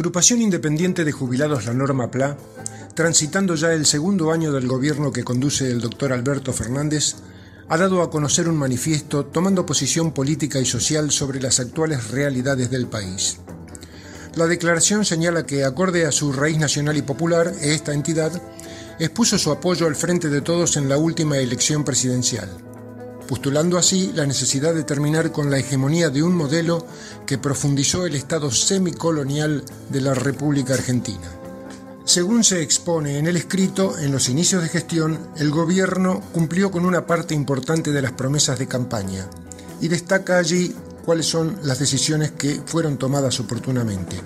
agrupación independiente de jubilados La Norma PLA, transitando ya el segundo año del gobierno que conduce el doctor Alberto Fernández, ha dado a conocer un manifiesto tomando posición política y social sobre las actuales realidades del país. La declaración señala que, acorde a su raíz nacional y popular, esta entidad expuso su apoyo al frente de todos en la última elección presidencial, postulando así la necesidad de terminar con la hegemonía de un modelo que profundizó el estado semicolonial de la República Argentina. Según se expone en el escrito, en los inicios de gestión, el gobierno cumplió con una parte importante de las promesas de campaña y destaca allí cuáles son las decisiones que fueron tomadas oportunamente.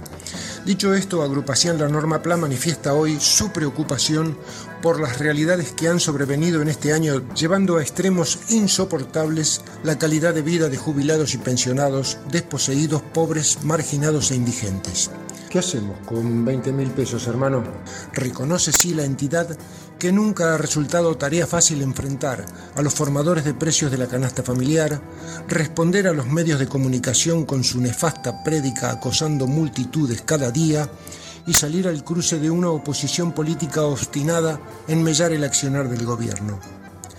Dicho esto, Agrupación La Norma Plan manifiesta hoy su preocupación por las realidades que han sobrevenido en este año, llevando a extremos insoportables la calidad de vida de jubilados y pensionados, desposeídos, pobres, marginados e indigentes. ¿Qué hacemos con 20 mil pesos, hermano? Reconoce sí la entidad que nunca ha resultado tarea fácil enfrentar a los formadores de precios de la canasta familiar, responder a los medios de comunicación con su nefasta prédica acosando multitudes cada día y salir al cruce de una oposición política obstinada en mellar el accionar del gobierno.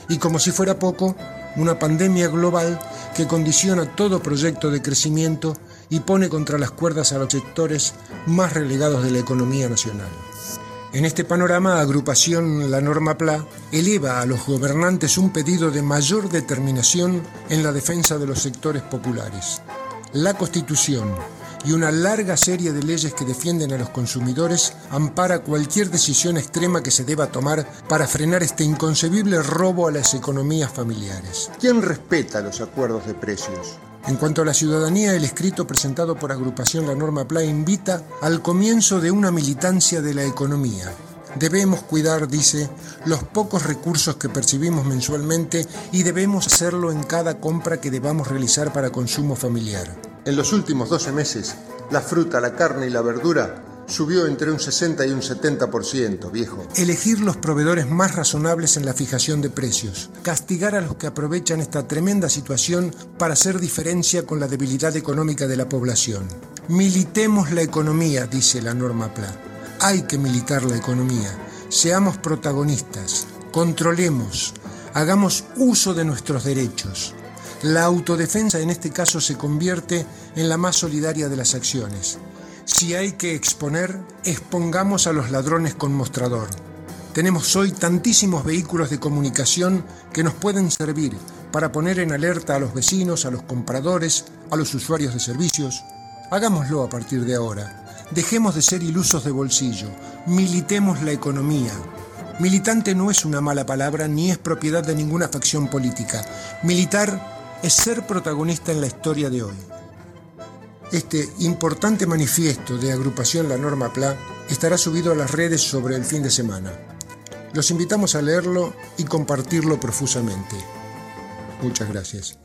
Y como si fuera poco, una pandemia global que condiciona todo proyecto de crecimiento y pone contra las cuerdas a los sectores más relegados de la economía nacional. En este panorama, agrupación La Norma PLA eleva a los gobernantes un pedido de mayor determinación en la defensa de los sectores populares. La Constitución y una larga serie de leyes que defienden a los consumidores ampara cualquier decisión extrema que se deba tomar para frenar este inconcebible robo a las economías familiares. ¿Quién respeta los acuerdos de precios? En cuanto a la ciudadanía, el escrito presentado por Agrupación La Norma PLA invita al comienzo de una militancia de la economía. Debemos cuidar, dice, los pocos recursos que percibimos mensualmente y debemos hacerlo en cada compra que debamos realizar para consumo familiar. En los últimos 12 meses, la fruta, la carne y la verdura subió entre un 60 y un 70%, viejo. Elegir los proveedores más razonables en la fijación de precios. Castigar a los que aprovechan esta tremenda situación para hacer diferencia con la debilidad económica de la población. Militemos la economía, dice la norma PLA. Hay que militar la economía. Seamos protagonistas. Controlemos. Hagamos uso de nuestros derechos. La autodefensa en este caso se convierte en la más solidaria de las acciones. Si hay que exponer, expongamos a los ladrones con mostrador. Tenemos hoy tantísimos vehículos de comunicación que nos pueden servir para poner en alerta a los vecinos, a los compradores, a los usuarios de servicios. Hagámoslo a partir de ahora. Dejemos de ser ilusos de bolsillo. Militemos la economía. Militante no es una mala palabra ni es propiedad de ninguna facción política. Militar es ser protagonista en la historia de hoy. Este importante manifiesto de agrupación La Norma PLA estará subido a las redes sobre el fin de semana. Los invitamos a leerlo y compartirlo profusamente. Muchas gracias.